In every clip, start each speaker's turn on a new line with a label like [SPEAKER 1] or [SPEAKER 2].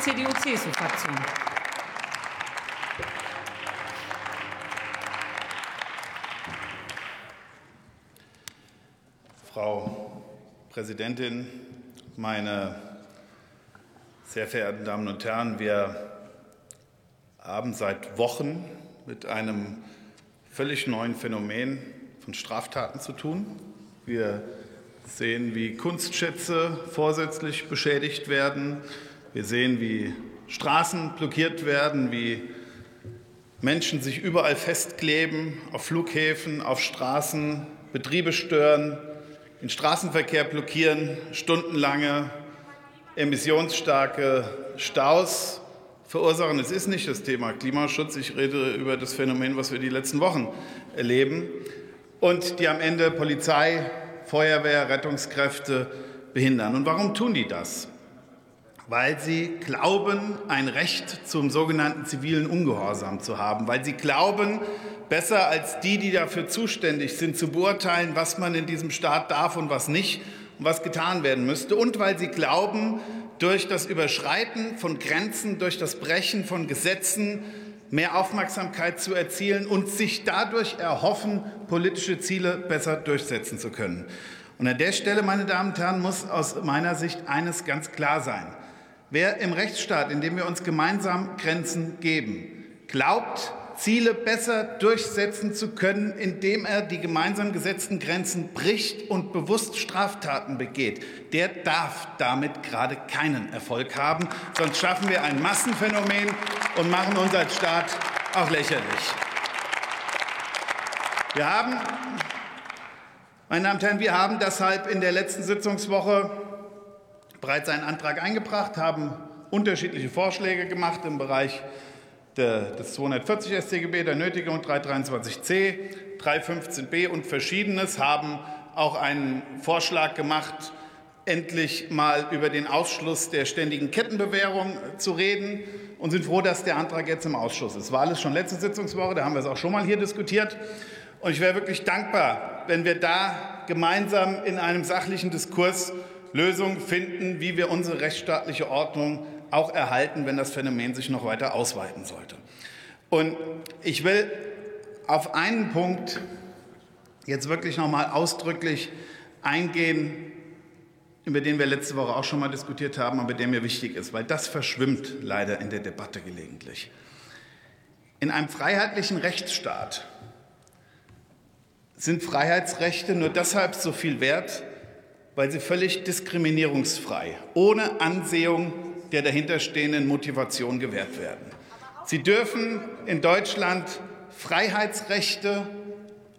[SPEAKER 1] CDU-CSU-Fraktion.
[SPEAKER 2] Frau Präsidentin, meine sehr verehrten Damen und Herren! Wir haben seit Wochen mit einem völlig neuen Phänomen von Straftaten zu tun. Wir sehen, wie Kunstschätze vorsätzlich beschädigt werden. Wir sehen, wie Straßen blockiert werden, wie Menschen sich überall festkleben, auf Flughäfen, auf Straßen, Betriebe stören, den Straßenverkehr blockieren, stundenlange emissionsstarke Staus verursachen. Es ist nicht das Thema Klimaschutz. Ich rede über das Phänomen, was wir die letzten Wochen erleben und die am Ende Polizei, Feuerwehr, Rettungskräfte behindern. Und warum tun die das? Weil sie glauben, ein Recht zum sogenannten zivilen Ungehorsam zu haben, weil sie glauben, besser als die, die dafür zuständig sind, zu beurteilen, was man in diesem Staat darf und was nicht und was getan werden müsste, und weil sie glauben, durch das Überschreiten von Grenzen, durch das Brechen von Gesetzen mehr Aufmerksamkeit zu erzielen und sich dadurch erhoffen, politische Ziele besser durchsetzen zu können. Und an der Stelle, meine Damen und Herren, muss aus meiner Sicht eines ganz klar sein. Wer im Rechtsstaat, in dem wir uns gemeinsam Grenzen geben, glaubt, Ziele besser durchsetzen zu können, indem er die gemeinsam gesetzten Grenzen bricht und bewusst Straftaten begeht, der darf damit gerade keinen Erfolg haben. Sonst schaffen wir ein Massenphänomen und machen uns als Staat auch lächerlich. Wir haben, meine Damen und Herren, wir haben deshalb in der letzten Sitzungswoche bereits einen Antrag eingebracht, haben unterschiedliche Vorschläge gemacht im Bereich des 240 StGB, der Nötigung 323c, 315b und Verschiedenes haben auch einen Vorschlag gemacht, endlich mal über den Ausschluss der ständigen Kettenbewährung zu reden und sind froh, dass der Antrag jetzt im Ausschuss ist. War alles schon letzte Sitzungswoche, da haben wir es auch schon mal hier diskutiert. Und ich wäre wirklich dankbar, wenn wir da gemeinsam in einem sachlichen Diskurs Lösungen finden, wie wir unsere rechtsstaatliche Ordnung auch erhalten, wenn das Phänomen sich noch weiter ausweiten sollte. Und ich will auf einen Punkt jetzt wirklich noch mal ausdrücklich eingehen, über den wir letzte Woche auch schon mal diskutiert haben, aber der mir wichtig ist, weil das verschwimmt leider in der Debatte gelegentlich. In einem freiheitlichen Rechtsstaat sind Freiheitsrechte nur deshalb so viel wert, weil sie völlig diskriminierungsfrei, ohne Ansehung der dahinterstehenden Motivation gewährt werden. Sie dürfen in Deutschland Freiheitsrechte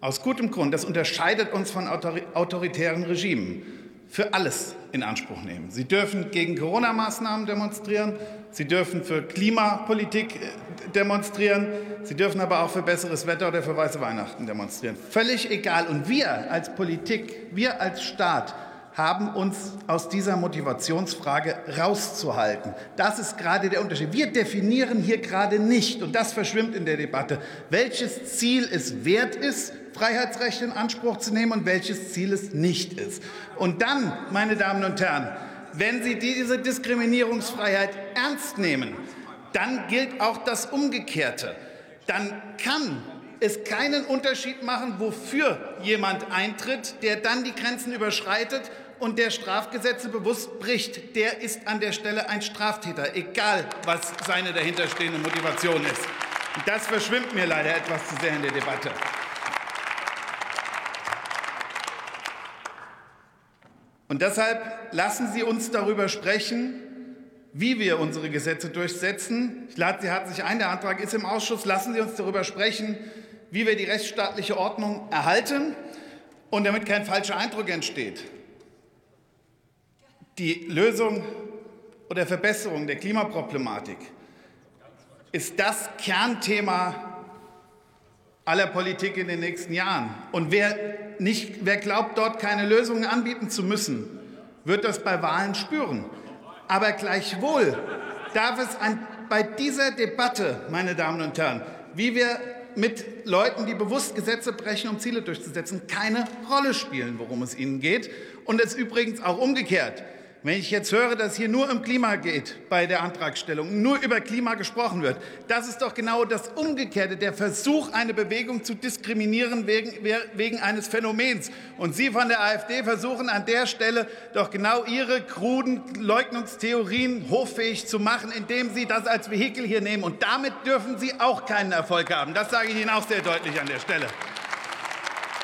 [SPEAKER 2] aus gutem Grund, das unterscheidet uns von autoritären Regimen, für alles in Anspruch nehmen. Sie dürfen gegen Corona-Maßnahmen demonstrieren, Sie dürfen für Klimapolitik äh, demonstrieren, Sie dürfen aber auch für besseres Wetter oder für weiße Weihnachten demonstrieren. Völlig egal. Und wir als Politik, wir als Staat haben uns aus dieser Motivationsfrage rauszuhalten. Das ist gerade der Unterschied. Wir definieren hier gerade nicht, und das verschwimmt in der Debatte, welches Ziel es wert ist, Freiheitsrechte in Anspruch zu nehmen und welches Ziel es nicht ist. Und dann, meine Damen und Herren, wenn Sie diese Diskriminierungsfreiheit ernst nehmen, dann gilt auch das Umgekehrte. Dann kann es keinen Unterschied machen, wofür jemand eintritt, der dann die Grenzen überschreitet und der Strafgesetze bewusst bricht. Der ist an der Stelle ein Straftäter, egal was seine dahinterstehende Motivation ist. Und das verschwimmt mir leider etwas zu sehr in der Debatte. Und deshalb lassen Sie uns darüber sprechen, wie wir unsere Gesetze durchsetzen. Ich lade Sie herzlich ein, der Antrag ist im Ausschuss. Lassen Sie uns darüber sprechen, wie wir die rechtsstaatliche Ordnung erhalten und damit kein falscher Eindruck entsteht. Die Lösung oder Verbesserung der Klimaproblematik ist das Kernthema aller Politik in den nächsten Jahren. Und wer, nicht, wer glaubt, dort keine Lösungen anbieten zu müssen, wird das bei Wahlen spüren. Aber gleichwohl darf es an, bei dieser Debatte, meine Damen und Herren, wie wir mit Leuten, die bewusst Gesetze brechen, um Ziele durchzusetzen, keine Rolle spielen, worum es ihnen geht. Und es übrigens auch umgekehrt. Wenn ich jetzt höre, dass hier nur um Klima geht bei der Antragstellung, nur über Klima gesprochen wird, das ist doch genau das Umgekehrte, der Versuch, eine Bewegung zu diskriminieren wegen, wegen eines Phänomens. Und Sie von der AfD versuchen an der Stelle doch genau Ihre kruden Leugnungstheorien hoffähig zu machen, indem Sie das als Vehikel hier nehmen. Und damit dürfen Sie auch keinen Erfolg haben. Das sage ich Ihnen auch sehr deutlich an der Stelle.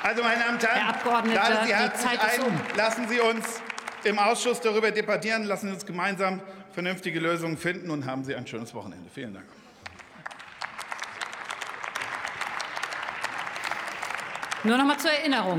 [SPEAKER 2] Also, meine Damen und Herren,
[SPEAKER 1] Herr Abgeordneter,
[SPEAKER 2] Sie
[SPEAKER 1] die Zeit
[SPEAKER 2] ein,
[SPEAKER 1] um.
[SPEAKER 2] lassen Sie uns im Ausschuss darüber debattieren, lassen Sie uns gemeinsam vernünftige Lösungen finden und haben Sie ein schönes Wochenende. Vielen Dank.
[SPEAKER 1] Nur noch mal zur Erinnerung.